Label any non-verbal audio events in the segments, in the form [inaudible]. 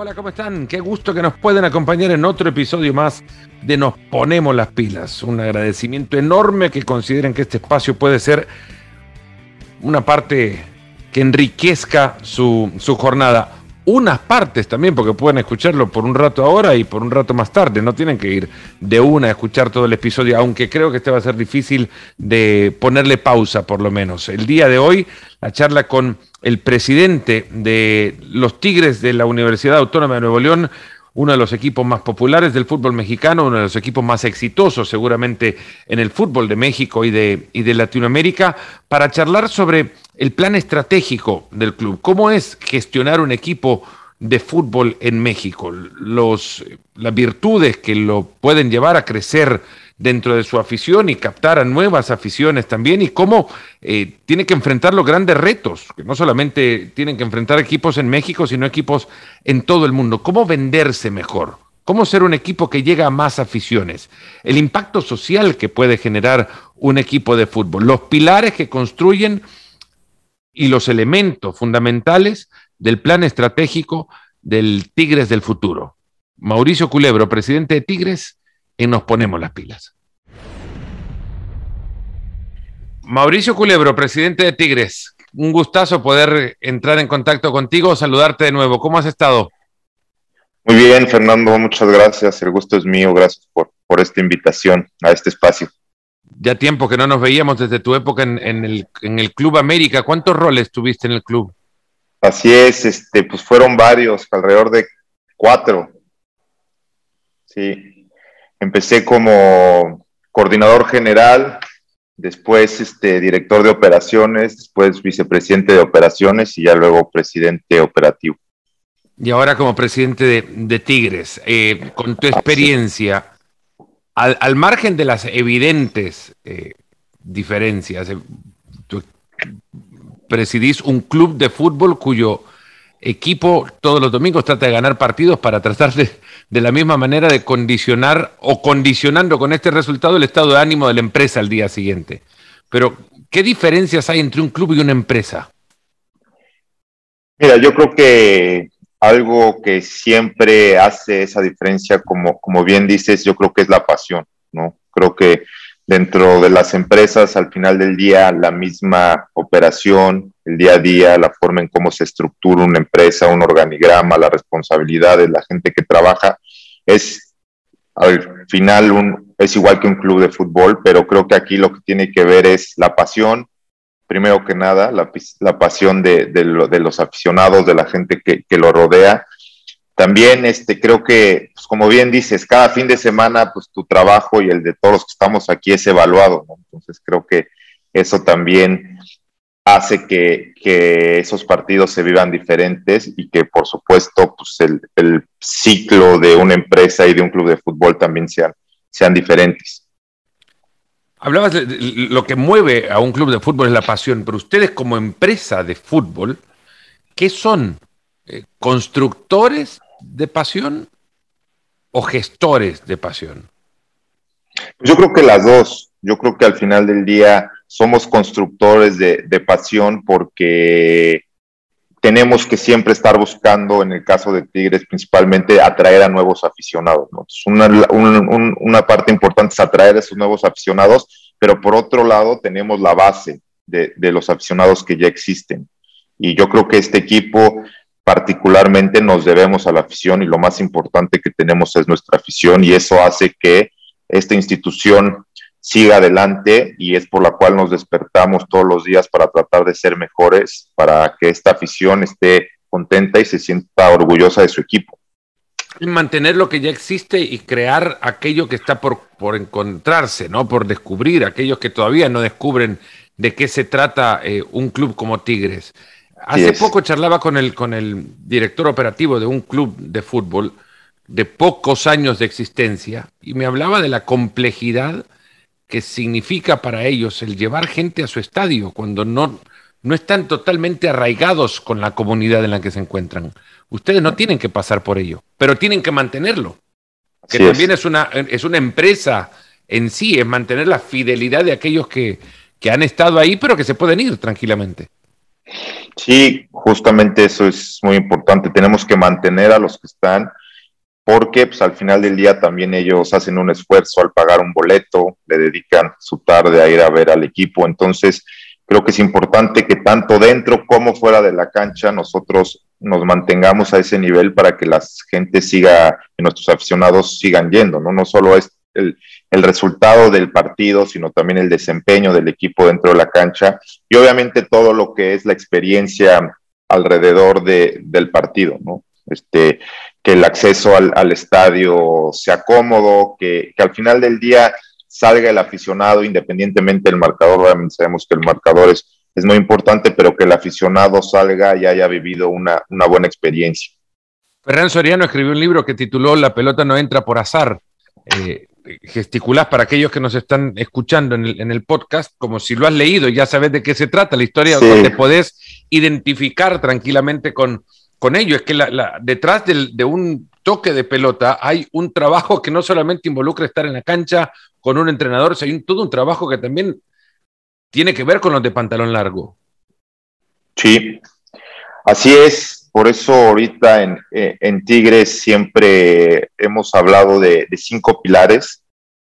hola, ¿cómo están? Qué gusto que nos pueden acompañar en otro episodio más de Nos Ponemos las Pilas. Un agradecimiento enorme que consideren que este espacio puede ser una parte que enriquezca su, su jornada unas partes también, porque pueden escucharlo por un rato ahora y por un rato más tarde. No tienen que ir de una a escuchar todo el episodio, aunque creo que este va a ser difícil de ponerle pausa, por lo menos. El día de hoy, la charla con el presidente de los Tigres de la Universidad Autónoma de Nuevo León, uno de los equipos más populares del fútbol mexicano, uno de los equipos más exitosos seguramente en el fútbol de México y de, y de Latinoamérica, para charlar sobre el plan estratégico del club. ¿Cómo es gestionar un equipo de fútbol en México? Los, las virtudes que lo pueden llevar a crecer dentro de su afición y captar a nuevas aficiones también y cómo eh, tiene que enfrentar los grandes retos, que no solamente tienen que enfrentar equipos en México, sino equipos en todo el mundo. ¿Cómo venderse mejor? ¿Cómo ser un equipo que llega a más aficiones? El impacto social que puede generar un equipo de fútbol, los pilares que construyen y los elementos fundamentales del plan estratégico del Tigres del futuro. Mauricio Culebro, presidente de Tigres, y nos ponemos las pilas. Mauricio Culebro, presidente de Tigres, un gustazo poder entrar en contacto contigo, saludarte de nuevo. ¿Cómo has estado? Muy bien, Fernando, muchas gracias. El gusto es mío. Gracias por, por esta invitación a este espacio ya tiempo que no nos veíamos desde tu época en, el, en, el, Club América. ¿Cuántos roles tuviste en el club? Así es, este, pues fueron varios, alrededor de cuatro. Sí, empecé como coordinador general, después este, director de operaciones, después vicepresidente de operaciones y ya luego presidente operativo. Y ahora como presidente de, de Tigres, eh, con tu experiencia, al, margen de las evidentes eh, diferencias, eh, tú presidís un club de fútbol cuyo equipo todos los domingos trata de ganar partidos para tratar de, de la misma manera de condicionar o condicionando con este resultado el estado de ánimo de la empresa al día siguiente. Pero, ¿qué diferencias hay entre un club y una empresa? Mira, yo creo que algo que siempre hace esa diferencia, como, como bien dices, yo creo que es la pasión, ¿no? Creo que dentro de las empresas, al final del día, la misma operación, el día a día, la forma en cómo se estructura una empresa, un organigrama, las responsabilidades, la gente que trabaja, es al final un, es igual que un club de fútbol, pero creo que aquí lo que tiene que ver es la pasión, primero que nada, la, pasión de, los aficionados, de la gente que, lo rodea. También este, creo que, pues, como bien dices, cada fin de semana, pues tu trabajo y el de todos los que estamos aquí es evaluado, Entonces creo que eso también hace que, esos partidos se vivan diferentes y que, por supuesto, pues el, ciclo de una empresa y de un club de fútbol también sean diferentes. Hablabas de, lo que mueve a un club de fútbol es la pasión, pero ustedes como empresa de fútbol, ¿qué son? Eh, ¿Constructores de pasión o gestores de pasión? Yo creo que las dos. Yo creo que al final del día somos constructores de, de pasión porque tenemos que siempre estar buscando, en el caso de Tigres, principalmente atraer a nuevos aficionados. Una, parte importante es atraer a esos nuevos aficionados, pero por otro lado tenemos la base de, los aficionados que ya existen. Y yo creo que este equipo particularmente nos debemos a la afición y lo más importante que tenemos es nuestra afición y eso hace que esta institución siga adelante y es por la cual nos despertamos todos los días para tratar de ser mejores, para que esta afición esté contenta y se sienta orgullosa de su equipo. Mantener lo que ya existe y crear aquello que está por, por encontrarse, ¿no? Por descubrir, aquellos que todavía no descubren de qué se trata eh, un club como Tigres. Hace poco charlaba con el, con el director operativo de un club de fútbol de pocos años de existencia y me hablaba de la complejidad que significa para ellos el llevar gente a su estadio cuando no, no están totalmente arraigados con la comunidad en la que se encuentran. Ustedes no tienen que pasar por ello, pero tienen que mantenerlo. Que también es. una, es una empresa en sí, es mantener la fidelidad de aquellos que, que han estado ahí, pero que se pueden ir tranquilamente. Sí, justamente eso es muy importante. Tenemos que mantener a los que están porque pues, al final del día también ellos hacen un esfuerzo al pagar un boleto, le dedican su tarde a ir a ver al equipo. Entonces, creo que es importante que tanto dentro como fuera de la cancha nosotros nos mantengamos a ese nivel para que la gente siga, nuestros aficionados sigan yendo, ¿no? No solo es el, el resultado del partido, sino también el desempeño del equipo dentro de la cancha y obviamente todo lo que es la experiencia alrededor de, del partido, ¿no? Este, que el acceso al, estadio sea cómodo, que, al final del día salga el aficionado independientemente del marcador. Obviamente sabemos que el marcador es, es muy importante, pero que el aficionado salga y haya vivido una, buena experiencia. Ferran Soriano escribió un libro que tituló La pelota no entra por azar. Eh, gesticulás para aquellos que nos están escuchando en el, podcast, como si lo has leído y ya sabes de qué se trata, la historia donde podés identificar tranquilamente con, con ello. Es que la, detrás de un toque de pelota hay un trabajo que no solamente involucra estar en la cancha con un entrenador, sino hay todo un trabajo que también tiene que ver con los de pantalón largo. Sí, así es. Por eso ahorita en, eh, en Tigres siempre hemos hablado de, de, cinco pilares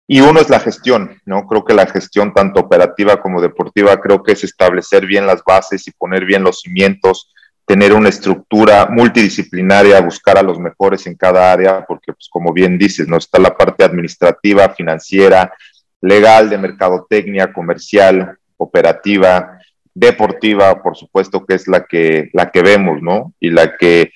y uno es la gestión, ¿no? Creo que la gestión tanto operativa como deportiva creo que es establecer bien las bases y poner bien los cimientos tener una estructura multidisciplinaria, buscar a los mejores en cada área, porque pues como bien dices, no está la parte administrativa, financiera, legal, de mercadotecnia, comercial, operativa, deportiva, por supuesto que es la que, la que vemos, ¿no? Y la que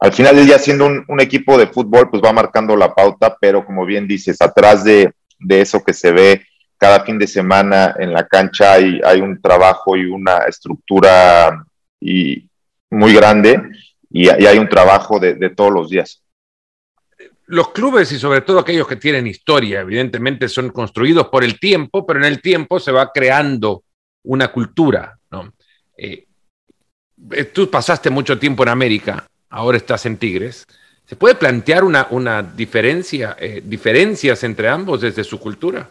al final día siendo un, equipo de fútbol, pues va marcando la pauta, pero como bien dices, atrás de, de eso que se ve cada fin de semana en la cancha hay, hay un trabajo y una estructura y, muy grande y, hay un trabajo de, todos los días. Los clubes y sobre todo aquellos que tienen historia, evidentemente son construidos por el tiempo, pero en el tiempo se va creando una cultura. ¿no? Eh, eh, tú pasaste mucho tiempo en América, ahora estás en Tigres. ¿Se puede plantear una, una diferencia, eh, diferencias entre ambos desde su cultura?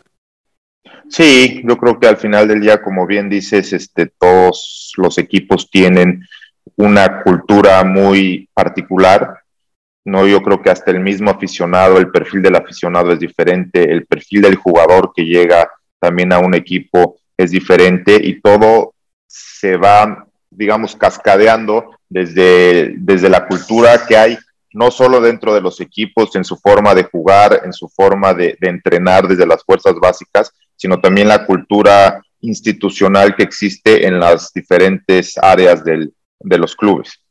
Sí, yo creo que al final del día, como bien dices, este, todos los equipos tienen una cultura muy particular. No, yo creo que hasta el mismo aficionado, el perfil del aficionado es diferente, el perfil del jugador que llega también a un equipo es diferente y todo se va, digamos, cascadeando desde, desde la cultura que hay, no solo dentro de los equipos, en su forma de jugar, en su forma de, de entrenar desde las fuerzas básicas, sino también la cultura institucional que existe en las diferentes áreas del, de los clubes.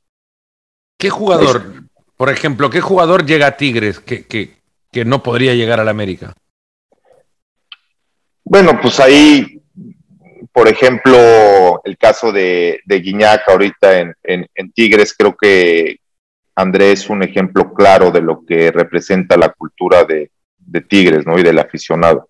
¿Qué jugador, por ejemplo, qué jugador llega a Tigres que, que, no podría llegar a la América? Bueno, pues ahí, por ejemplo, el caso de, de Guiñac ahorita en, en, Tigres, creo que Andrés es un ejemplo claro de lo que representa la cultura de, de Tigres, ¿no? Y del aficionado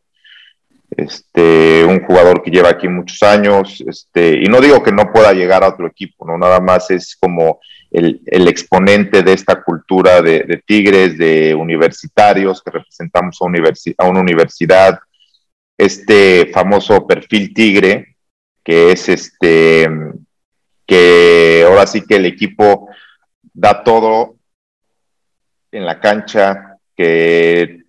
este, un jugador que lleva aquí muchos años, este, y no digo que no pueda llegar a otro equipo, no nada más es como el, exponente de esta cultura de, tigres, de universitarios, que representamos a, a, una universidad, este famoso perfil tigre, que es este, que ahora sí que el equipo da todo en la cancha, que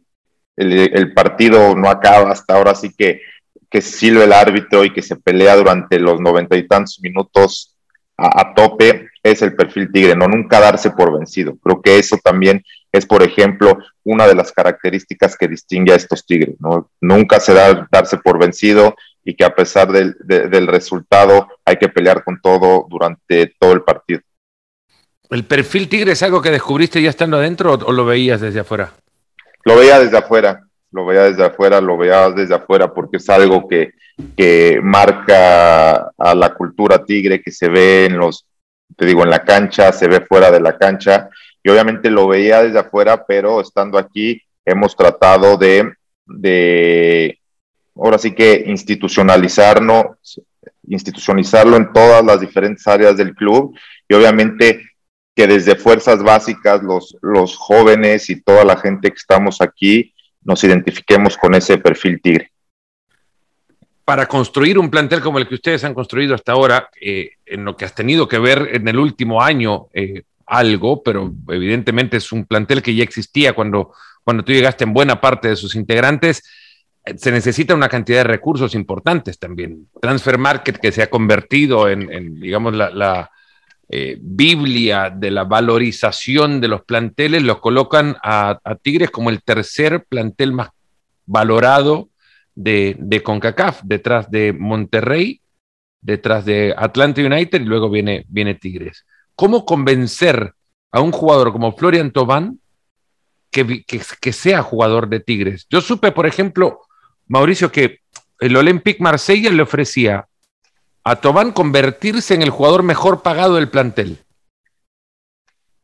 el, partido no acaba hasta ahora, sí que, que silbe el árbitro y que se pelea durante los noventa y tantos minutos a, tope, es el perfil tigre, no nunca darse por vencido. Creo que eso también es, por ejemplo, una de las características que distingue a estos tigres, ¿no? Nunca se da darse por vencido y que a pesar del, del resultado hay que pelear con todo durante todo el partido. ¿El perfil tigre es algo que descubriste ya estando adentro o lo veías desde afuera? Lo veía desde afuera, lo veía desde afuera, lo veía desde afuera porque es algo que, que marca a la cultura tigre que se ve en los, te digo, en la cancha, se ve fuera de la cancha y obviamente lo veía desde afuera, pero estando aquí hemos tratado de, de ahora sí que institucionalizarnos, institucionalizarlo en todas las diferentes áreas del club y obviamente que desde fuerzas básicas los, los jóvenes y toda la gente que estamos aquí nos identifiquemos con ese perfil tigre. para construir un plantel como el que ustedes han construido hasta ahora, eh, en lo que has tenido que ver en el último año eh, algo, pero evidentemente es un plantel que ya existía cuando, cuando tú llegaste en buena parte de sus integrantes, eh, se necesita una cantidad de recursos importantes también. Transfer Market que se ha convertido en, digamos, la, Biblia de la valorización de los planteles, los colocan a, a Tigres como el tercer plantel más valorado de, CONCACAF, detrás de Monterrey, detrás de Atlanta United y luego viene, viene Tigres. ¿Cómo convencer a un jugador como Florian Tobán que, que, sea jugador de Tigres? Yo supe, por ejemplo, Mauricio, que el Olympique Marsella le ofrecía a Tobán convertirse en el jugador mejor pagado del plantel.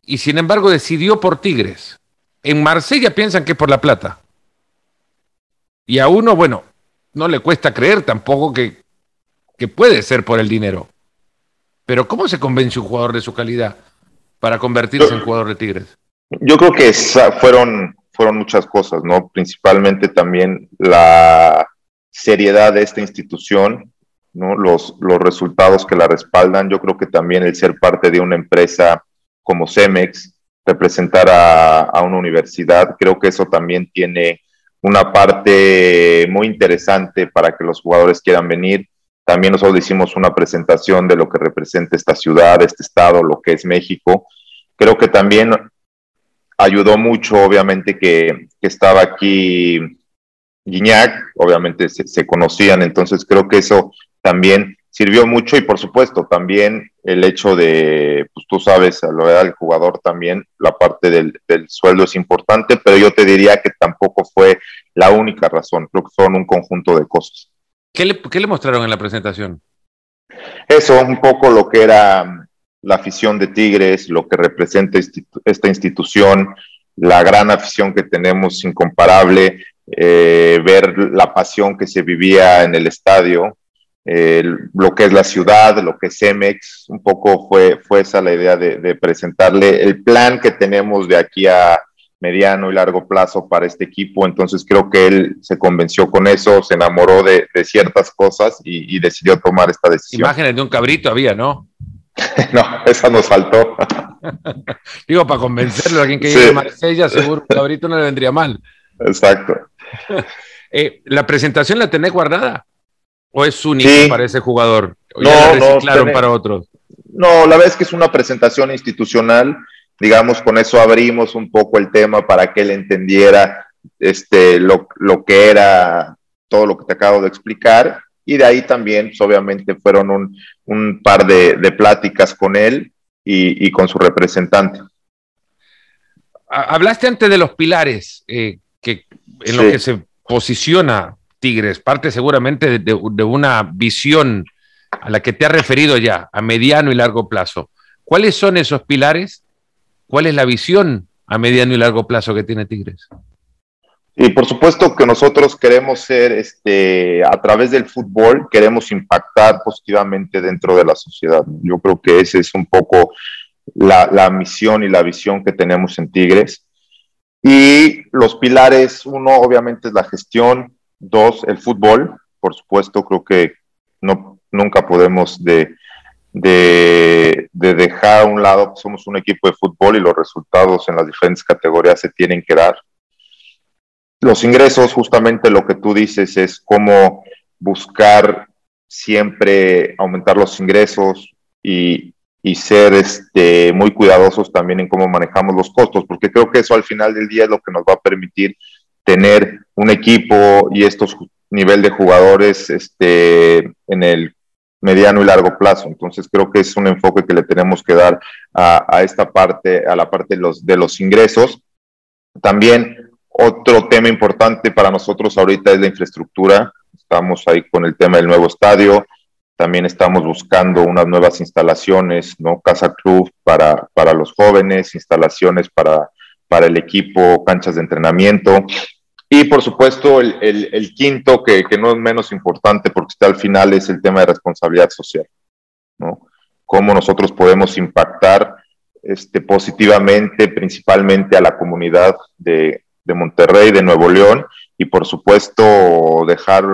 Y sin embargo decidió por Tigres. En Marsella piensan que es por la plata. Y a uno, bueno, no le cuesta creer tampoco que, que puede ser por el dinero. Pero ¿cómo se convence un jugador de su calidad para convertirse en jugador de Tigres? Yo creo que fueron, fueron muchas cosas, ¿no? Principalmente también la seriedad de esta institución, ¿no? Los, los resultados que la respaldan. Yo creo que también el ser parte de una empresa como Cemex, representar a, a una universidad, creo que eso también tiene una parte muy interesante para que los jugadores quieran venir. También nosotros hicimos una presentación de lo que representa esta ciudad, este estado, lo que es México. Creo que también ayudó mucho, obviamente, que, estaba aquí Guiñac, obviamente se, se, conocían, entonces creo que eso también sirvió mucho y por supuesto también el hecho de, pues tú sabes, a lo del jugador también, la parte del, sueldo es importante, pero yo te diría que tampoco fue la única razón, creo que fueron un conjunto de cosas. ¿Qué le, qué le mostraron en la presentación? Eso, un poco lo que era la afición de Tigres, lo que representa esta institución, la gran afición que tenemos incomparable, eh, ver la pasión que se vivía en el estadio, lo que es la ciudad, lo que es Cemex, un poco fue, fue esa la idea de, presentarle el plan que tenemos de aquí a mediano y largo plazo para este equipo. Entonces creo que él se convenció con eso, se enamoró de, ciertas cosas y, decidió tomar esta decisión. Imágenes de un cabrito había, ¿no? [laughs] no, esa nos faltó. [laughs] Digo, para convencerlo a alguien que sí. a Marsella, seguro un cabrito no le vendría mal. Exacto. [laughs] Eh, ¿La presentación la tenés guardada? ¿O es único para ese jugador? ¿O no, ya la reciclaron para otros? No, la verdad es que es una presentación institucional. Digamos, con eso abrimos un poco el tema para que él entendiera este, lo, lo que era todo lo que te acabo de explicar. Y de ahí también, pues, obviamente, fueron un, un par de, de, pláticas con él y, y, con su representante. Hablaste antes de los pilares eh, que en sí. lo que se posiciona Tigres, parte seguramente de, una visión a la que te has referido ya, a mediano y largo plazo. ¿Cuáles son esos pilares? ¿Cuál es la visión a mediano y largo plazo que tiene Tigres? Y por supuesto que nosotros queremos ser, este, a través del fútbol, queremos impactar positivamente dentro de la sociedad. Yo creo que esa es un poco la, la misión y la visión que tenemos en Tigres. Y los pilares, uno obviamente es la gestión, Dos, el fútbol, por supuesto, creo que no, nunca podemos de, de, dejar a un lado, somos un equipo de fútbol y los resultados en las diferentes categorías se tienen que dar. Los ingresos, justamente lo que tú dices es cómo buscar siempre aumentar los ingresos y, y ser este, muy cuidadosos también en cómo manejamos los costos, porque creo que eso al final del día es lo que nos va a permitir tener un equipo y estos nivel de jugadores este, en el mediano y largo plazo. Entonces creo que es un enfoque que le tenemos que dar a, esta parte, a la parte de los, de los ingresos. También otro tema importante para nosotros ahorita es la infraestructura. Estamos ahí con el tema del nuevo estadio. También estamos buscando unas nuevas instalaciones, ¿no? Casa Club para, para los jóvenes, instalaciones para, para el equipo, canchas de entrenamiento. Y por supuesto, el, quinto, que, que, no es menos importante porque está al final, es el tema de responsabilidad social. ¿no? Cómo nosotros podemos impactar este, positivamente, principalmente a la comunidad de, de Monterrey, de Nuevo León, y por supuesto dejar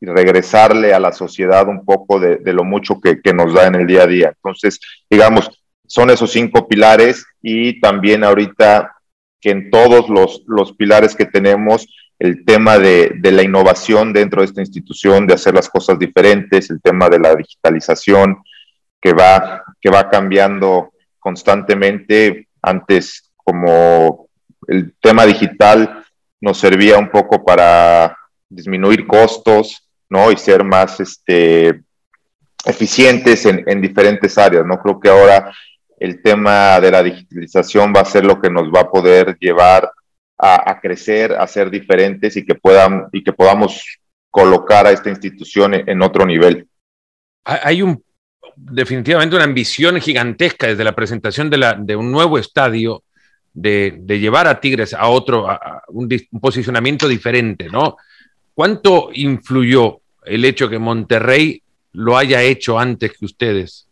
regresarle a la sociedad un poco de, lo mucho que, que, nos da en el día a día. Entonces, digamos, son esos cinco pilares y también ahorita que en todos los, los pilares que tenemos, el tema de, de, la innovación dentro de esta institución, de hacer las cosas diferentes, el tema de la digitalización que va, que va cambiando constantemente. Antes, como el tema digital nos servía un poco para disminuir costos, ¿no? Y ser más este, eficientes en, en diferentes áreas, ¿no? Creo que ahora el tema de la digitalización va a ser lo que nos va a poder llevar a, crecer, a ser diferentes y que, puedan, y que podamos colocar a esta institución en, otro nivel. Hay un definitivamente una ambición gigantesca desde la presentación de, la, de un nuevo estadio de, llevar a Tigres a otro, a un, un, posicionamiento diferente, ¿no? ¿Cuánto influyó el hecho que Monterrey lo haya hecho antes que ustedes?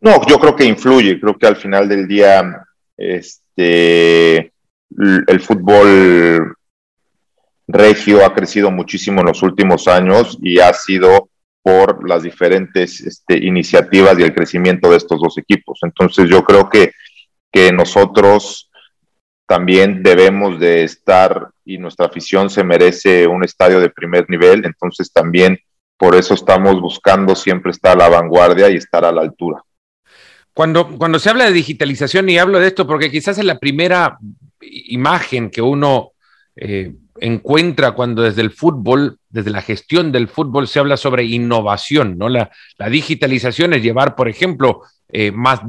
No, yo creo que influye, creo que al final del día este, el fútbol regio ha crecido muchísimo en los últimos años y ha sido por las diferentes este, iniciativas y el crecimiento de estos dos equipos. Entonces yo creo que, que nosotros también debemos de estar y nuestra afición se merece un estadio de primer nivel, entonces también por eso estamos buscando siempre estar a la vanguardia y estar a la altura. Cuando, cuando se habla de digitalización, y hablo de esto porque quizás es la primera imagen que uno eh, encuentra cuando desde el fútbol, desde la gestión del fútbol, se habla sobre innovación, ¿no? La, la digitalización es llevar, por ejemplo, eh, más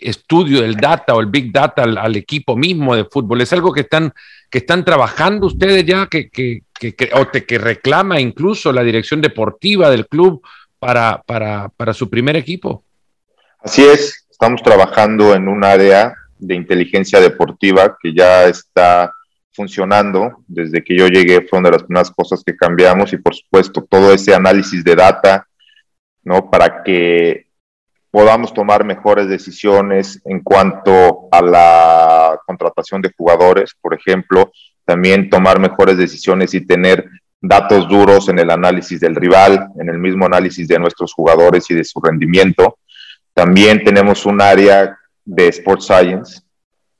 estudio del data o el big data al, equipo mismo de fútbol. Es algo que están, que están trabajando ustedes ya, que, que, que, o que reclama incluso la dirección deportiva del club para, para, para su primer equipo. Así es, estamos trabajando en un área de inteligencia deportiva que ya está funcionando. Desde que yo llegué fue una de las primeras cosas que cambiamos y por supuesto todo ese análisis de data, ¿no? Para que podamos tomar mejores decisiones en cuanto a la contratación de jugadores, por ejemplo, también tomar mejores decisiones y tener datos duros en el análisis del rival, en el mismo análisis de nuestros jugadores y de su rendimiento. También tenemos un área de Sports Science.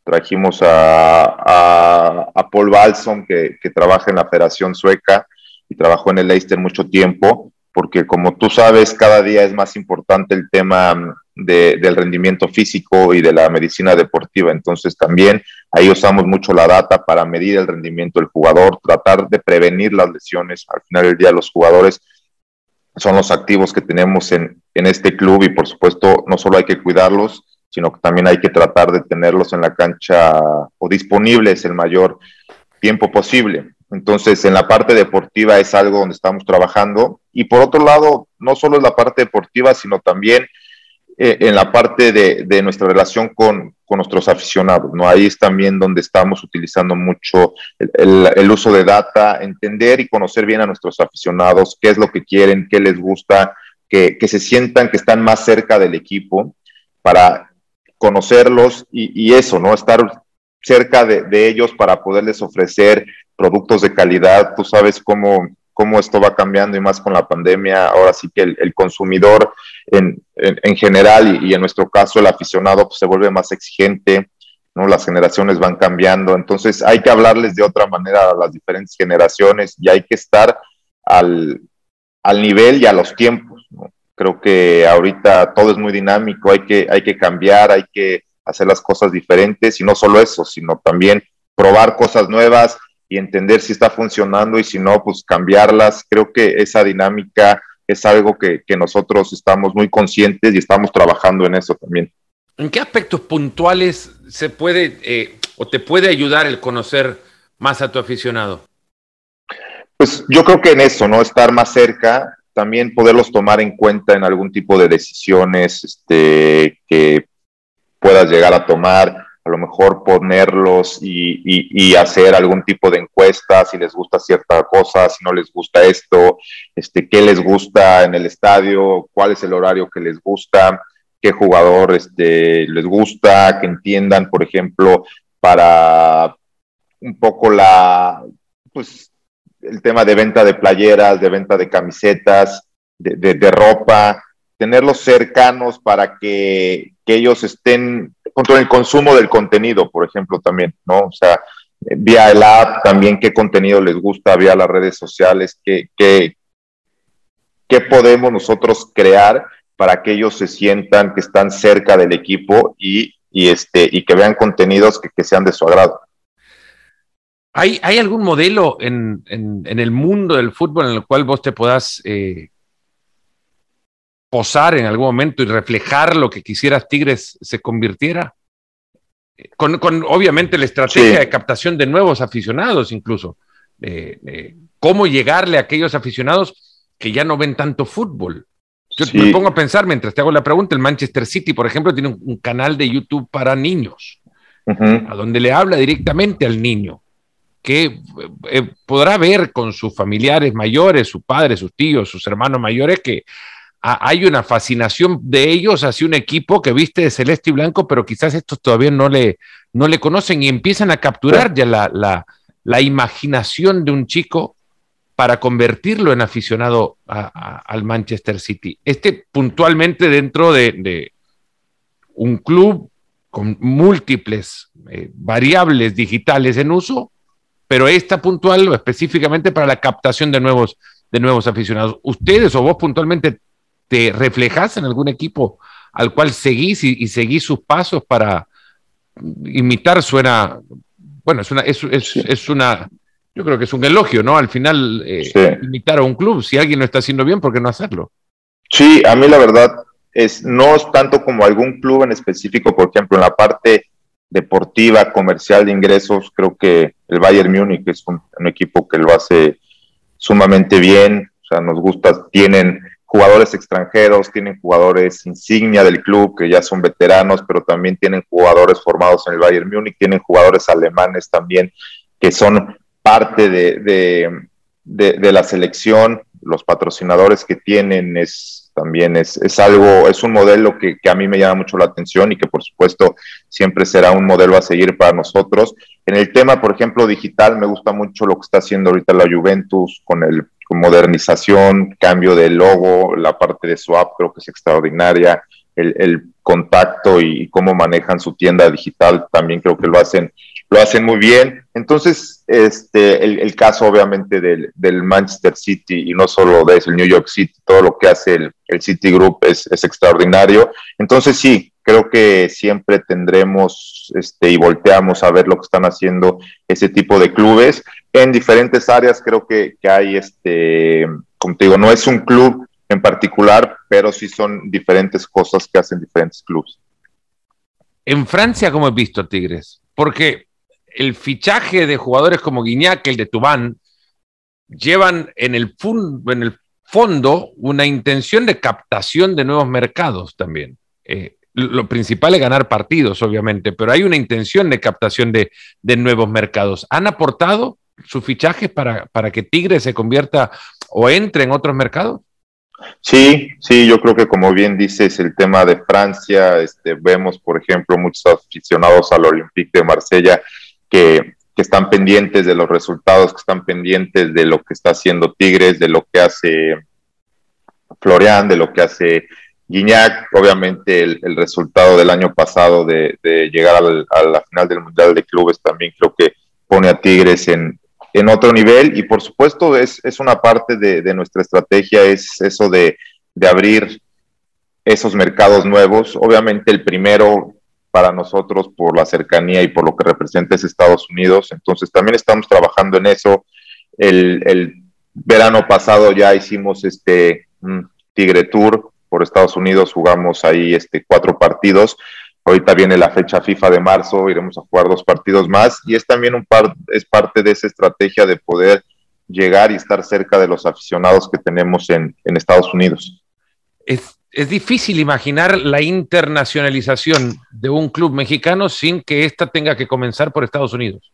Trajimos a, Paul Balson, que, que, trabaja en la Federación Sueca y trabajó en el Leicester mucho tiempo, porque como tú sabes, cada día es más importante el tema de, del rendimiento físico y de la medicina deportiva. Entonces también ahí usamos mucho la data para medir el rendimiento del jugador, tratar de prevenir las lesiones. Al final del día los jugadores son los activos que tenemos en, en este club y por supuesto no solo hay que cuidarlos, sino que también hay que tratar de tenerlos en la cancha o disponibles el mayor tiempo posible. Entonces, en la parte deportiva es algo donde estamos trabajando. Y por otro lado, no solo es la parte deportiva, sino también eh, en la parte de, nuestra relación con, nuestros aficionados, ¿no? Ahí es también donde estamos utilizando mucho el, uso de data, entender y conocer bien a nuestros aficionados, qué es lo que quieren, qué les gusta, que, que se sientan que están más cerca del equipo para conocerlos y, y eso, ¿no? Estar cerca de, de ellos para poderles ofrecer productos de calidad. Tú sabes cómo cómo esto va cambiando y más con la pandemia. Ahora sí que el, consumidor en, en, general y, en nuestro caso el aficionado pues, se vuelve más exigente, ¿no? Las generaciones van cambiando, entonces hay que hablarles de otra manera a las diferentes generaciones y hay que estar al, al nivel y a los tiempos. Creo que ahorita todo es muy dinámico, hay que, hay que cambiar, hay que hacer las cosas diferentes y no solo eso, sino también probar cosas nuevas, y entender si está funcionando y si no, pues cambiarlas. Creo que esa dinámica es algo que, nosotros estamos muy conscientes y estamos trabajando en eso también. ¿En qué aspectos puntuales se puede eh, o te puede ayudar el conocer más a tu aficionado? Pues yo creo que en eso, ¿no? Estar más cerca, también poderlos tomar en cuenta en algún tipo de decisiones este, que puedas llegar a tomar a lo mejor ponerlos y, hacer algún tipo de encuesta, si les gusta cierta cosa, si no les gusta esto, este, qué les gusta en el estadio, cuál es el horario que les gusta, qué jugador este, les gusta, que entiendan, por ejemplo, para un poco la, pues, el tema de venta de playeras, de venta de camisetas, de, ropa, tenerlos cercanos para que, ellos estén contra el consumo del contenido, por ejemplo, también, ¿no? O sea, vía el app también qué contenido les gusta, vía las redes sociales, qué, qué, qué podemos nosotros crear para que ellos se sientan que están cerca del equipo y, este, y que vean contenidos que, que sean de su agrado. ¿Hay, algún modelo en, el mundo del fútbol en el cual vos te puedas eh, posar en algún momento y reflejar lo que quisieras Tigres se convirtiera? Con, obviamente la estrategia de captación de nuevos aficionados incluso. ¿Cómo llegarle a aquellos aficionados que ya no ven tanto fútbol? Yo me pongo a pensar mientras te hago la pregunta, el Manchester City, por ejemplo, tiene un, canal de YouTube para niños, a donde le habla directamente al niño que eh, podrá ver con sus familiares mayores, sus padres, sus tíos, sus hermanos mayores, que hay una fascinación de ellos hacia un equipo que viste de celeste y blanco, pero quizás estos todavía no le, no le conocen y empiezan a capturar ya la, imaginación de un chico para convertirlo en aficionado al Manchester City. Este puntualmente dentro de, un club con múltiples eh, variables digitales en uso, pero esta puntual específicamente para la captación de nuevos, de nuevos aficionados. ¿Ustedes o vos puntualmente te reflejas en algún equipo al cual seguís y, seguís sus pasos para imitar? Suena, bueno, es una, es, una, yo creo que es un elogio, ¿no? Al final, eh, imitar a un club, si alguien lo está haciendo bien, ¿por qué no hacerlo? Sí, a mí la verdad es, no es tanto como algún club en específico, por ejemplo, en la parte deportiva, comercial de ingresos, creo que el Bayern Múnich es un, equipo que lo hace sumamente bien, o sea, nos gusta, tienen jugadores extranjeros, tienen jugadores insignia del club que ya son veteranos, pero también tienen jugadores formados en el Bayern Múnich, tienen jugadores alemanes también que son parte de, de la selección, los patrocinadores que tienen es también es, es algo, es un modelo que, que, a mí me llama mucho la atención y que por supuesto siempre será un modelo a seguir para nosotros. En el tema, por ejemplo, digital, me gusta mucho lo que está haciendo ahorita la Juventus con el modernización, cambio de logo, la parte de su app creo que es extraordinaria, el, contacto y cómo manejan su tienda digital también creo que lo hacen lo hacen muy bien. Entonces, este, el, caso obviamente del, Manchester City y no solo de el New York City, todo lo que hace el, el City Group es, extraordinario. Entonces, sí, creo que siempre tendremos este, y volteamos a ver lo que están haciendo ese tipo de clubes en diferentes áreas. Creo que, que hay, este, como te digo, no es un club en particular, pero sí son diferentes cosas que hacen diferentes clubes. En Francia, ¿cómo he visto Tigres? Porque el fichaje de jugadores como Guiñac, el de Tubán, llevan en el, en el fondo una intención de captación de nuevos mercados también. Eh, lo principal es ganar partidos, obviamente, pero hay una intención de captación de, nuevos mercados. ¿Han aportado sus fichajes para, para que Tigre se convierta o entre en otros mercados? Sí, sí, yo creo que como bien dices, el tema de Francia, este, vemos, por ejemplo, muchos aficionados al Olympique de Marsella que, están pendientes de los resultados, que están pendientes de lo que está haciendo Tigres, de lo que hace Florian, de lo que hace Guiñac. Obviamente el, resultado del año pasado de, llegar a la final del Mundial de Clubes también creo que pone a Tigres en, otro nivel y por supuesto es, una parte de, nuestra estrategia, es eso de, de abrir esos mercados nuevos. Obviamente el primero para nosotros por la cercanía y por lo que representa es Estados Unidos. Entonces también estamos trabajando en eso. El, verano pasado ya hicimos este Tigre Tour por Estados Unidos, jugamos ahí este cuatro partidos. Ahorita viene la fecha FIFA de marzo, iremos a jugar dos partidos más y es también un par, es parte de esa estrategia de poder llegar y estar cerca de los aficionados que tenemos en, en Estados Unidos. Es, es difícil imaginar la internacionalización de un club mexicano sin que ésta tenga que comenzar por Estados Unidos.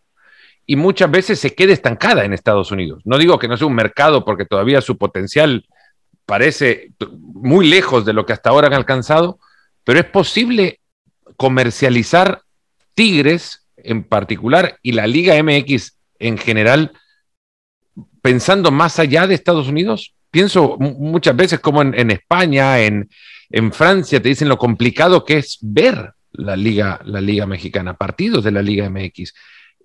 Y muchas veces se quede estancada en Estados Unidos. No digo que no sea un mercado porque todavía su potencial parece muy lejos de lo que hasta ahora han alcanzado, pero es posible comercializar Tigres en particular y la Liga MX en general pensando más allá de Estados Unidos? Pienso muchas veces como en, España, en, Francia, te dicen lo complicado que es ver la liga, la liga mexicana, partidos de la Liga MX.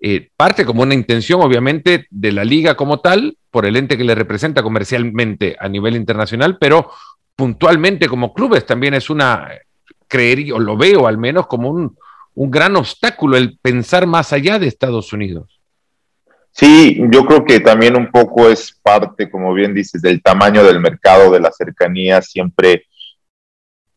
Eh, parte como una intención, obviamente, de la liga como tal, por el ente que le representa comercialmente a nivel internacional, pero puntualmente como clubes también es una, creería, o lo veo al menos como un, un gran obstáculo el pensar más allá de Estados Unidos. Sí, yo creo que también un poco es parte, como bien dices, del tamaño del mercado, de la cercanía. Siempre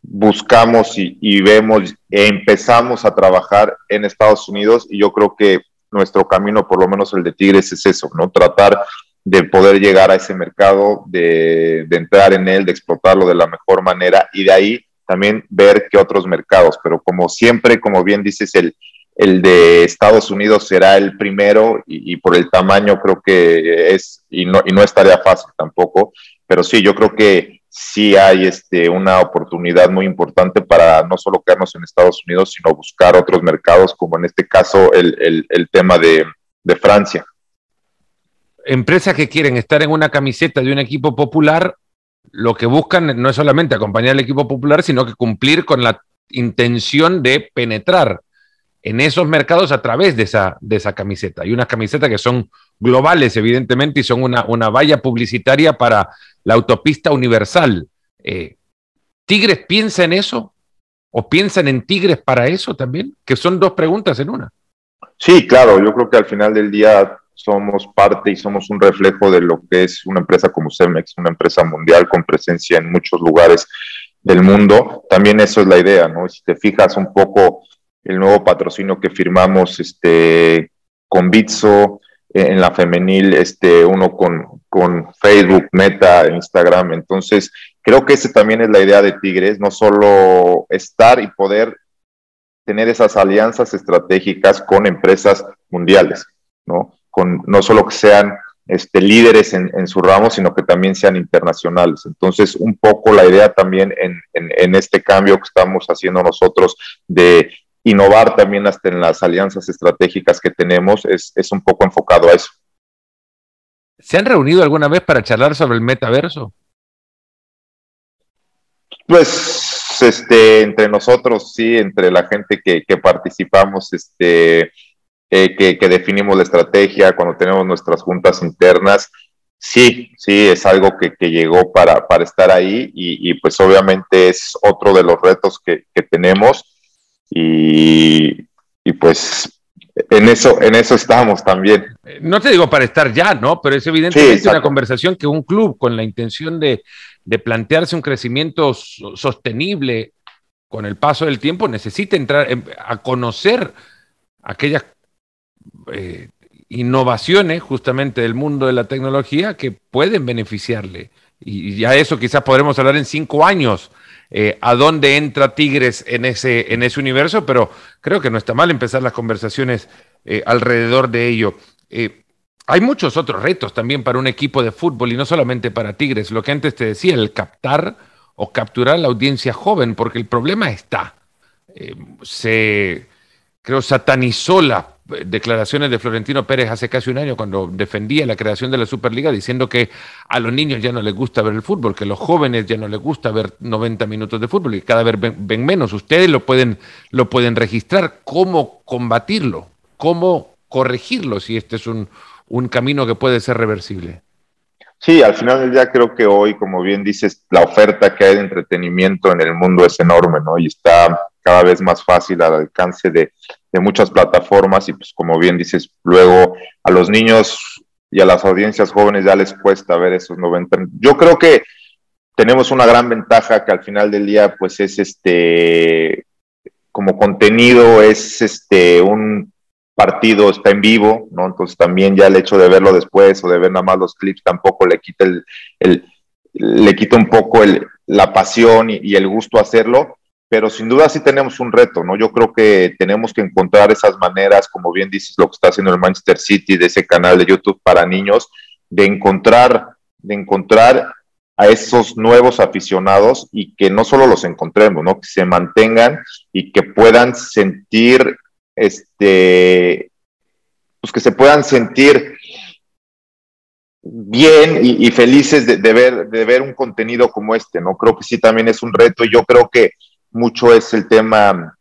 buscamos y, vemos e empezamos a trabajar en Estados Unidos y yo creo que nuestro camino, por lo menos el de Tigres, es eso, ¿no? Tratar de poder llegar a ese mercado, de, de entrar en él, de explotarlo de la mejor manera y de ahí también ver qué otros mercados, pero como siempre, como bien dices, el, el de Estados Unidos será el primero y, por el tamaño creo que es, y no, y no estaría fácil tampoco, pero sí, yo creo que sí hay este, una oportunidad muy importante para no solo quedarnos en Estados Unidos, sino buscar otros mercados, como en este caso el, el tema de, de Francia. Empresas que quieren estar en una camiseta de un equipo popular lo que buscan no es solamente acompañar al equipo popular, sino que cumplir con la intención de penetrar en esos mercados a través de esa, de esa camiseta. Hay unas camisetas que son globales, evidentemente, y son una, una valla publicitaria para la autopista universal. Eh, ¿Tigres piensa en eso? ¿O piensan en Tigres para eso también? Que son dos preguntas en una. Sí, claro, yo creo que al final del día somos parte y somos un reflejo de lo que es una empresa como Cemex, una empresa mundial con presencia en muchos lugares del mundo. También eso es la idea, ¿no? Si te fijas un poco el nuevo patrocinio que firmamos este, con Bitso, eh, en la femenil, este, uno con, con Facebook, Meta, Instagram. Entonces, creo que esa también es la idea de Tigres, no solo estar y poder tener esas alianzas estratégicas con empresas mundiales, ¿no? No solo que sean este, líderes en, su ramo, sino que también sean internacionales. Entonces, un poco la idea también en, este cambio que estamos haciendo nosotros de innovar también hasta en las alianzas estratégicas que tenemos es, un poco enfocado a eso. ¿Se han reunido alguna vez para charlar sobre el metaverso? Pues este, entre nosotros, sí, entre la gente que, que participamos, este, eh, que, definimos la estrategia, cuando tenemos nuestras juntas internas, sí, sí, es algo que, llegó para, para, estar ahí y, pues obviamente es otro de los retos que, tenemos y, pues en eso, en eso estamos también. No te digo para estar ya, ¿no? Pero es evidentemente una conversación que un club con la intención de, de plantearse un crecimiento sostenible con el paso del tiempo necesita entrar a conocer aquellas eh, innovaciones justamente del mundo de la tecnología que pueden beneficiarle. Y ya eso quizás podremos hablar en cinco años, eh, a dónde entra Tigres en ese, en ese universo, pero creo que no está mal empezar las conversaciones eh, alrededor de ello. hay muchos otros retos también para un equipo de fútbol y no solamente para Tigres. Lo que antes te decía, el captar o capturar la audiencia joven, porque el problema está. se, creo, satanizó la declaraciones de Florentino Pérez hace casi un año cuando defendía la creación de la Superliga diciendo que a los niños ya no les gusta ver el fútbol, que a los jóvenes ya no les gusta ver 90 minutos de fútbol y cada vez ven, menos. Ustedes lo pueden, lo pueden registrar. ¿Cómo combatirlo? ¿Cómo corregirlo si este es un, un camino que puede ser reversible? Sí, al final del día creo que hoy, como bien dices, la oferta que hay de entretenimiento en el mundo es enorme, ¿no? Y está cada vez más fácil al alcance de, muchas plataformas y pues como bien dices, luego a los niños y a las audiencias jóvenes ya les cuesta ver esos 90. Yo creo que tenemos una gran ventaja que al final del día pues es este como contenido es este un partido está en vivo, ¿no? Entonces también ya el hecho de verlo después o de ver nada más los clips tampoco le quita el, le quita un poco el, la pasión y, y, el gusto hacerlo, pero sin duda sí tenemos un reto, ¿no? Yo creo que tenemos que encontrar esas maneras, como bien dices, lo que está haciendo el Manchester City, de ese canal de YouTube para niños, de encontrar, de encontrar a esos nuevos aficionados y que no solo los encontremos, ¿no? Que se mantengan y que puedan sentir este, pues que se puedan sentir bien y, felices de, ver, de ver un contenido como este, ¿no? Creo que sí también es un reto y yo creo que mucho es el tema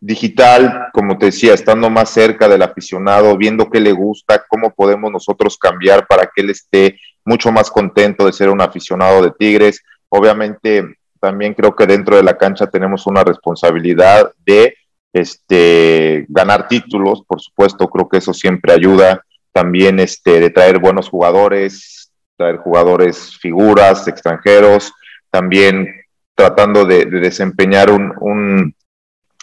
digital, como te decía, estando más cerca del aficionado, viendo qué le gusta, cómo podemos nosotros cambiar para que él esté mucho más contento de ser un aficionado de Tigres. Obviamente, también creo que dentro de la cancha tenemos una responsabilidad de este, ganar títulos, por supuesto, creo que eso siempre ayuda. También este, de traer buenos jugadores, traer jugadores figuras, extranjeros, también tratando de, desempeñar un,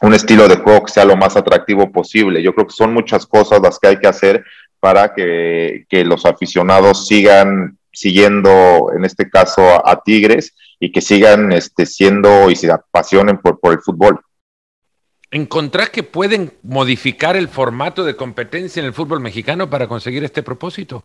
un estilo de juego que sea lo más atractivo posible. Yo creo que son muchas cosas las que hay que hacer para que, los aficionados sigan siguiendo, en este caso, a, Tigres y que sigan este, siendo y se apasionen por, por el fútbol. ¿Encontrás que pueden modificar el formato de competencia en el fútbol mexicano para conseguir este propósito?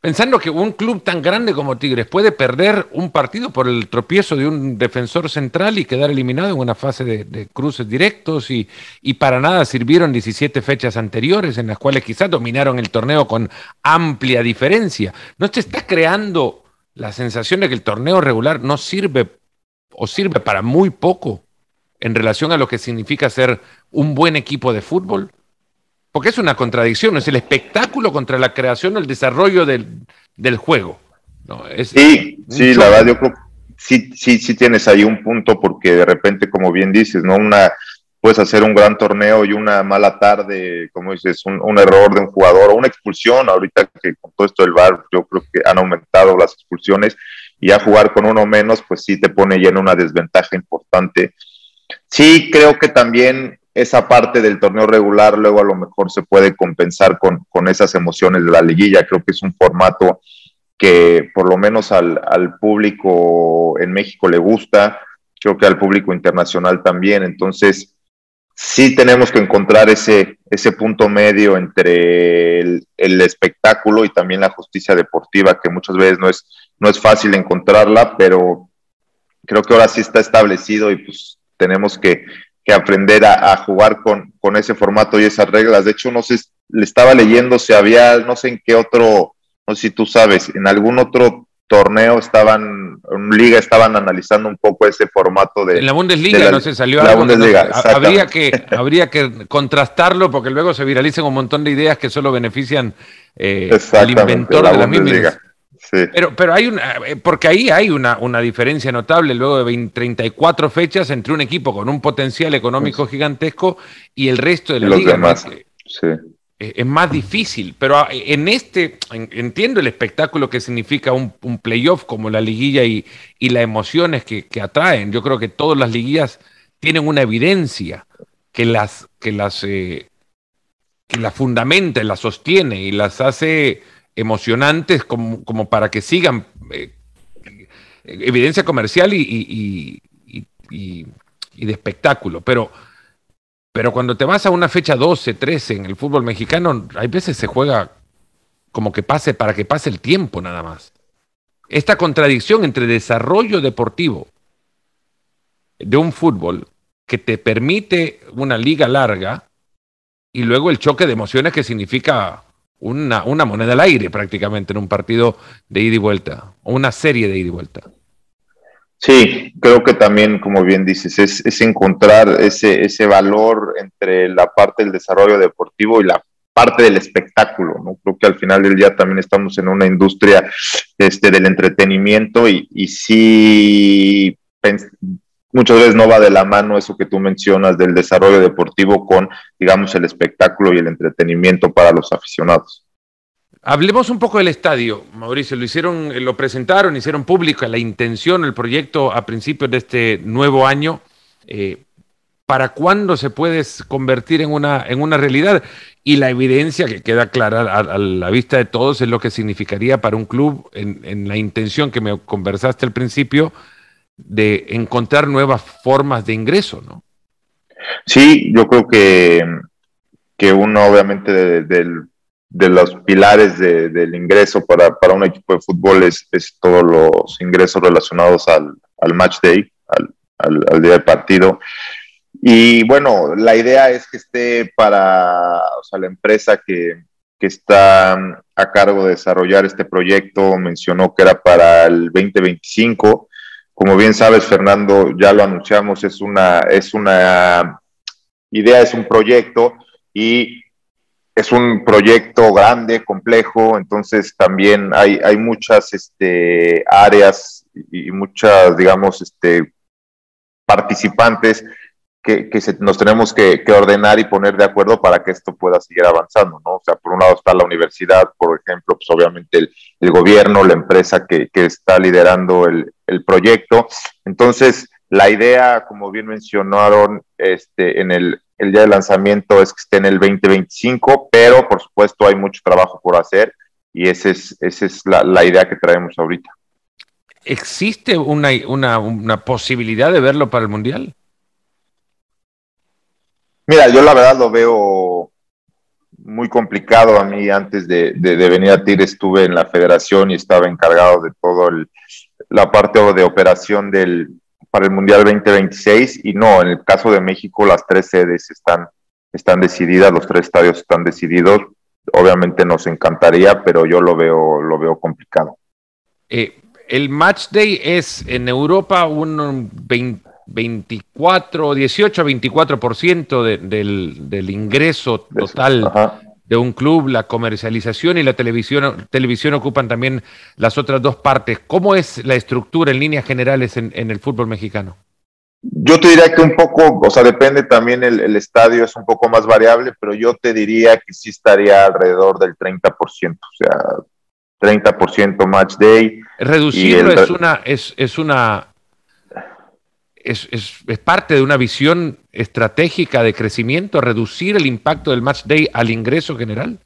Pensando que un club tan grande como Tigres puede perder un partido por el tropiezo de un defensor central y quedar eliminado en una fase de, cruces directos y, y, para nada sirvieron 17 fechas anteriores en las cuales quizás dominaron el torneo con amplia diferencia. ¿No te está creando la sensación de que el torneo regular no sirve o sirve para muy poco en relación a lo que significa ser un buen equipo de fútbol? Porque es una contradicción, es el espectáculo contra la creación o el desarrollo del, juego. sí, sí, la verdad, yo creo que sí, sí, sí tienes ahí un punto, porque de repente, como bien dices, ¿no? Una, puedes hacer un gran torneo y una mala tarde, como dices, un, error de un jugador o una expulsión. Ahorita que con todo esto del VAR, yo creo que han aumentado las expulsiones y a jugar con uno menos, pues sí te pone ya en una desventaja importante. Sí, creo que también esa parte del torneo regular luego a lo mejor se puede compensar con, esas emociones de la liguilla. Creo que es un formato que por lo menos al, público en México le gusta, creo que al público internacional también. Entonces, sí tenemos que encontrar ese, ese punto medio entre el, el, espectáculo y también la justicia deportiva, que muchas veces no es, no es fácil encontrarla, pero creo que ahora sí está establecido y pues tenemos que que aprender a, jugar con, con, ese formato y esas reglas. De hecho, no sé, le estaba leyendo si había, no sé en qué otro, no sé si tú sabes, en algún otro torneo estaban, en liga estaban analizando un poco ese formato de... En la Bundesliga no se salió la Bundesliga, habría, que, habría que contrastarlo porque luego se viralizan un montón de ideas que solo benefician eh, al inventor de la Pero, pero hay una, eh, porque ahí hay una, una diferencia notable luego de 34 fechas entre un equipo con un potencial económico gigantesco y el resto de la liga. Demás, sí. Es más difícil, pero ah, en este, entiendo el espectáculo que significa un, un playoff como la liguilla y, y las emociones que, que, atraen. Yo creo que todas las liguillas tienen una evidencia que las, que las, eh, que las fundamenta, las sostiene y las hace emocionantes como, como para que sigan eh, evidencia comercial y, y, de espectáculo. Pero, pero cuando te vas a una fecha 12, 13 en el fútbol mexicano, hay veces se juega como que pase para que pase el tiempo nada más. Esta contradicción entre desarrollo deportivo de un fútbol que te permite una liga larga y luego el choque de emociones que significa una, una moneda al aire prácticamente en un partido de ida y vuelta, o una serie de ida y vuelta. Sí, creo que también, como bien dices, es, es, encontrar ese, ese valor entre la parte del desarrollo deportivo y la parte del espectáculo, ¿no? Creo que al final del día también estamos en una industria este, del entretenimiento y, y sí muchas veces no va de la mano eso que tú mencionas del desarrollo deportivo con, digamos, el espectáculo y el entretenimiento para los aficionados. Hablemos un poco del estadio, Mauricio. Lo hicieron, lo presentaron, hicieron pública la intención, el proyecto a principios de este nuevo año. Eh, ¿Para cuándo se puede convertir en una, en una realidad? Y la evidencia que queda clara a, la vista de todos es lo que significaría para un club en la intención que me conversaste al principio de encontrar nuevas formas de ingreso, ¿no? Sí, yo creo que, que uno obviamente de, los pilares del ingreso para, un equipo de fútbol es, todos los ingresos relacionados al, match day, al, día del partido. Y bueno, la idea es que esté para la empresa que, que está a cargo de desarrollar este proyecto mencionó que era para el 2025. Como bien sabes, Fernando, ya lo anunciamos, es una, es una idea, es un proyecto y es un proyecto grande, complejo, entonces también hay, hay muchas este, áreas y muchas, digamos, este, participantes que, nos tenemos que, ordenar y poner de acuerdo para que esto pueda seguir avanzando, ¿no? O sea, por un lado está la universidad, por ejemplo, pues obviamente el, gobierno, la empresa que, está liderando el, proyecto. Entonces, la idea, como bien mencionaron este, en el, día de lanzamiento, es que esté en el 2025, pero por supuesto hay mucho trabajo por hacer y esa es, esa es la, idea que traemos ahorita. ¿Existe una, una, una posibilidad de verlo para el Mundial? Mira, yo la verdad lo veo muy complicado. A mí antes de, venir a TIR estuve en la federación y estaba encargado de todo la parte de operación del, para el Mundial 2026 y no, en el caso de México las tres sedes están, están decididas, los tres estadios están decididos. Obviamente nos encantaría, pero yo lo veo, lo veo complicado. Eh, el match day es en Europa un 20 24, 18 a 24% de, del, del ingreso total de un club, la comercialización y la televisión, televisión ocupan también las otras dos partes. ¿Cómo es la estructura en líneas generales en, el fútbol mexicano? Yo te diría que un poco, o sea, depende también el, estadio, es un poco más variable, pero yo te diría que sí estaría alrededor del 30%, o sea, 30% match day. Reducirlo es una, es, es una es, es, parte de una visión estratégica de crecimiento, reducir el impacto del match day al ingreso general?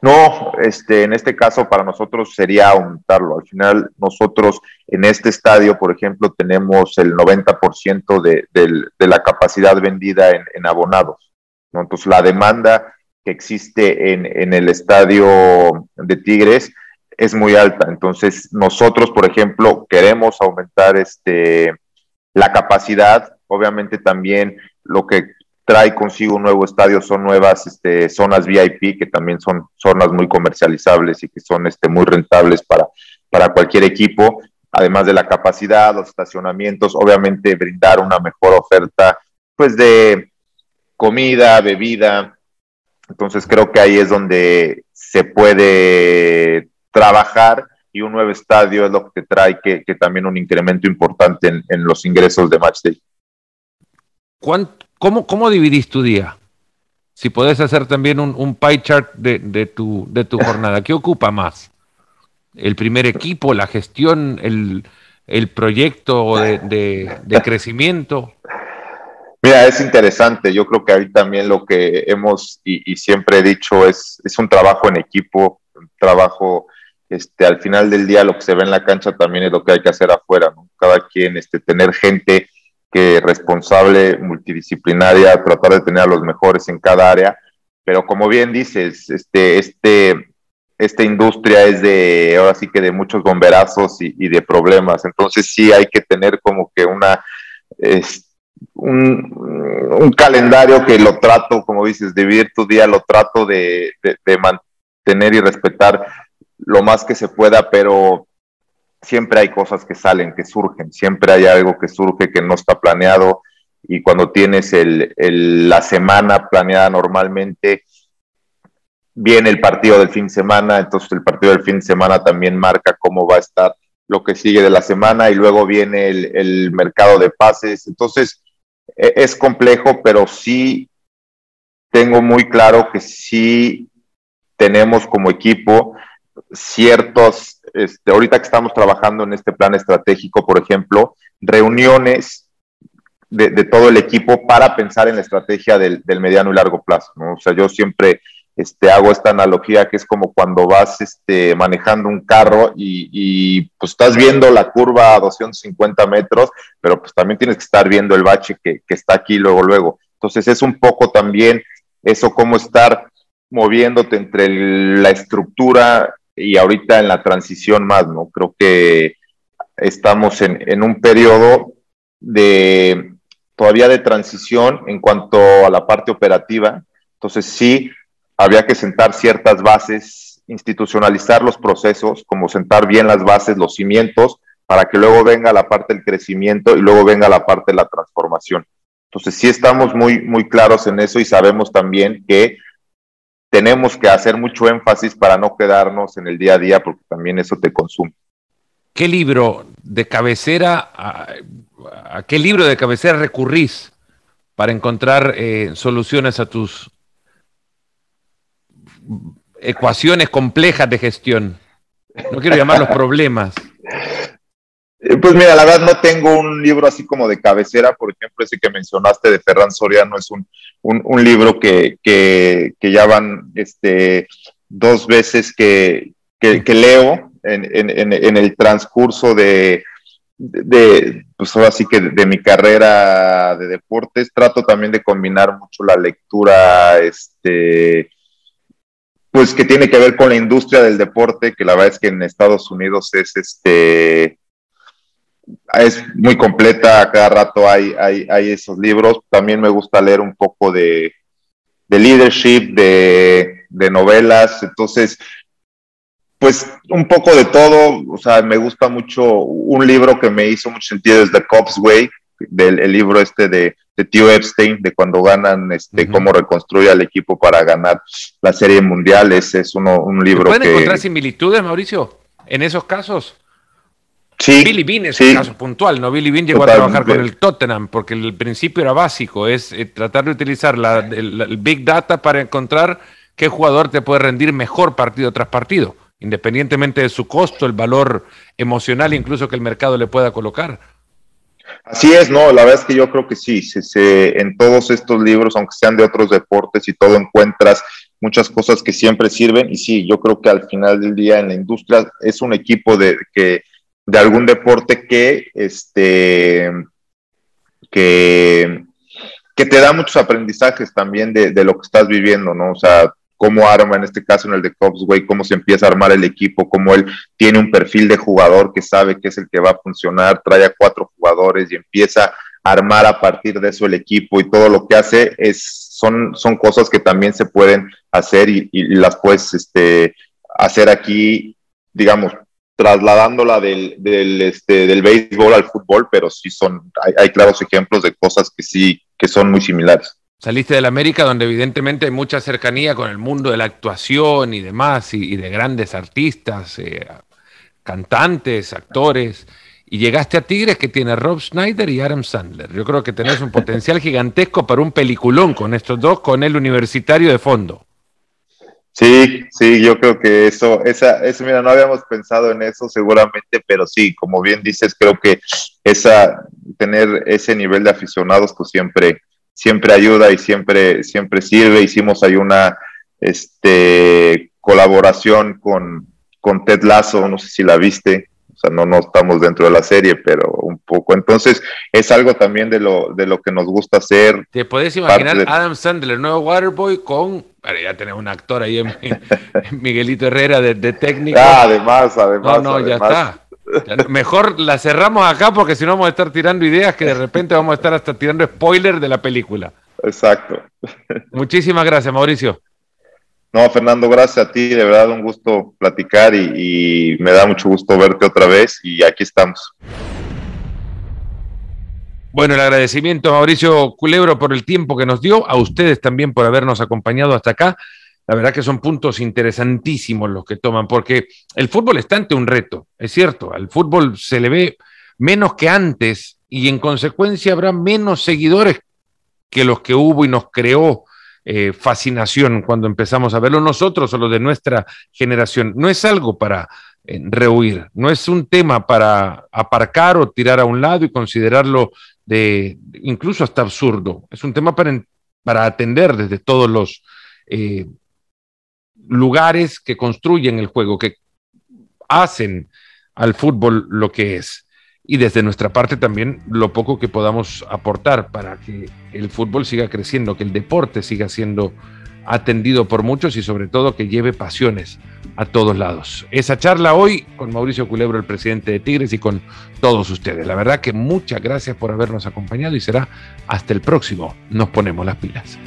No, este, en este caso para nosotros sería aumentarlo. Al final nosotros en este estadio, por ejemplo, tenemos el 90% de, de, la capacidad vendida en, abonados. Entonces la demanda que existe en, en el estadio de Tigres es muy alta. Entonces, nosotros, por ejemplo, queremos aumentar este, la capacidad. Obviamente también lo que trae consigo un nuevo estadio son nuevas este, zonas VIP, que también son zonas muy comercializables y que son este, muy rentables para, para cualquier equipo. Además de la capacidad, los estacionamientos, obviamente brindar una mejor oferta, pues de comida, bebida. Entonces creo que ahí es donde se puede trabajar y un nuevo estadio es lo que trae que, también un incremento importante en, los ingresos de Matchday. Cómo, ¿Cómo dividís tu día? Si podés hacer también un, pie chart de, tu, de tu jornada, ¿qué ocupa más? ¿El primer equipo, la gestión, el, proyecto de, crecimiento? Mira, es interesante. Yo creo que ahí también lo que hemos y, y, siempre he dicho es, es un trabajo en equipo, un trabajo este, al final del día lo que se ve en la cancha también es lo que hay que hacer afuera, ¿no? Cada quien, este, tener gente que responsable, multidisciplinaria, tratar de tener a los mejores en cada área, pero como bien dices, este, este, esta industria es de, ahora sí que de muchos bomberazos y, de problemas, entonces sí hay que tener como que una, un, un, calendario que lo trato, como dices, dividir tu día, lo trato de, de mantener y respetar lo más que se pueda, pero siempre hay cosas que salen, que surgen, siempre hay algo que surge que no está planeado y cuando tienes el, la semana planeada normalmente, viene el partido del fin de semana, entonces el partido del fin de semana también marca cómo va a estar lo que sigue de la semana y luego viene el, el mercado de pases, entonces e, es complejo, pero sí tengo muy claro que sí tenemos como equipo ciertos, este, ahorita que estamos trabajando en este plan estratégico, por ejemplo, reuniones de, todo el equipo para pensar en la estrategia del, mediano y largo plazo. O sea, yo siempre este, hago esta analogía que es como cuando vas este, manejando un carro y, pues estás viendo la curva a 250 metros, pero pues también tienes que estar viendo el bache que, que está aquí luego, luego. Entonces es un poco también eso, cómo estar moviéndote entre la estructura y ahorita en la transición más, ¿no? Creo que estamos en, un periodo de todavía de transición en cuanto a la parte operativa. Entonces sí, había que sentar ciertas bases, institucionalizar los procesos, como sentar bien las bases, los cimientos, para que luego venga la parte del crecimiento y luego venga la parte de la transformación. Entonces, sí estamos muy, muy claros en eso y sabemos también que tenemos que hacer mucho énfasis para no quedarnos en el día a día, porque también eso te consume. ¿Qué libro de cabecera, a, qué libro de cabecera recurrís para encontrar eh, soluciones a tus ecuaciones complejas de gestión? No quiero llamar los problemas. Eh, pues mira, la verdad no tengo un libro así como de cabecera, por ejemplo, ese que mencionaste de Ferran Soriano es un, un, libro que, que, ya van este, dos veces que, que leo en, en, el transcurso de, de, pues ahora sí que de, mi carrera de deportes. Trato también de combinar mucho la lectura, este, pues que tiene que ver con la industria del deporte, que la verdad es que en Estados Unidos es este es muy completa, a cada rato hay, hay, hay esos libros. También me gusta leer un poco de, de leadership, de, de, novelas. Entonces, pues un poco de todo. O sea, me gusta mucho un libro que me hizo mucho sentido es The Cops Way, del el libro este de, de Tío Epstein, de cuando ganan, este, cómo reconstruye al equipo para ganar la serie mundial. Ese es uno, un libro ¿Pueden encontrar similitudes, Mauricio, en esos casos? Sí, Billy Bean es un caso puntual, ¿no? Billy Bean llegó a trabajar con el Tottenham porque el principio era básico, es eh, tratar de utilizar la, el, Big Data para encontrar qué jugador te puede rendir mejor partido tras partido, independientemente de su costo, el valor emocional incluso que el mercado le pueda colocar. Así es, no, la verdad es que yo creo que sí, se, en todos estos libros, aunque sean de otros deportes y todo, encuentras muchas cosas que siempre sirven y sí, yo creo que al final del día en la industria es un equipo de que de algún deporte que, este, que, que te da muchos aprendizajes también de, de, lo que estás viviendo, ¿no? O sea, cómo arma, en este caso en el de güey, cómo se empieza a armar el equipo, cómo él tiene un perfil de jugador que sabe que es el que va a funcionar, trae a cuatro jugadores y empieza a armar a partir de eso el equipo y todo lo que hace es, son, son cosas que también se pueden hacer y, y las puedes este, hacer aquí, digamos, trasladándola del, del, este, del béisbol al fútbol, pero sí son, hay, hay, claros ejemplos de cosas que sí, que son muy similares. Saliste de la América, donde evidentemente hay mucha cercanía con el mundo de la actuación y demás, y, y de grandes artistas, eh, cantantes, actores, y llegaste a Tigres que tiene Rob Schneider y Adam Sandler. Yo creo que tenés un potencial gigantesco para un peliculón con estos dos, con el universitario de fondo. Sí, sí, yo creo que eso, esa, eso, mira, no habíamos pensado en eso seguramente, pero sí, como bien dices, creo que esa, tener ese nivel de aficionados, pues siempre, siempre ayuda y siempre, siempre sirve. Hicimos ahí una, este, colaboración con, con Ted Lasso, no sé si la viste, o sea, no, no estamos dentro de la serie, pero un poco. Entonces, es algo también de lo, de lo que nos gusta hacer. ¿Te puedes imaginar Adam Sandler, nuevo Waterboy, con. Ya tenemos un actor ahí, en, Miguelito Herrera, de, de, técnico. Ah, además, además. No, no, ya está. Mejor la cerramos acá porque si no vamos a estar tirando ideas que de repente vamos a estar hasta tirando spoilers de la película. Exacto. Muchísimas gracias, Mauricio. No, Fernando, gracias a ti, de verdad un gusto platicar y, y, me da mucho gusto verte otra vez y aquí estamos. Bueno, el agradecimiento a Mauricio Culebro por el tiempo que nos dio, a ustedes también por habernos acompañado hasta acá. La verdad que son puntos interesantísimos los que toman, porque el fútbol está ante un reto, es cierto, al fútbol se le ve menos que antes y en consecuencia habrá menos seguidores que los que hubo y nos creó eh, fascinación cuando empezamos a verlo nosotros o los de nuestra generación. No es algo para eh, rehuir, no es un tema para aparcar o tirar a un lado y considerarlo de incluso hasta absurdo. Es un tema para, para atender desde todos los eh, lugares que construyen el juego, que hacen al fútbol lo que es y desde nuestra parte también lo poco que podamos aportar para que el fútbol siga creciendo, que el deporte siga siendo atendido por muchos y sobre todo que lleve pasiones a todos lados. Esa charla hoy con Mauricio Culebro, el presidente de Tigres, y con todos ustedes. La verdad que muchas gracias por habernos acompañado y será hasta el próximo. Nos ponemos las pilas.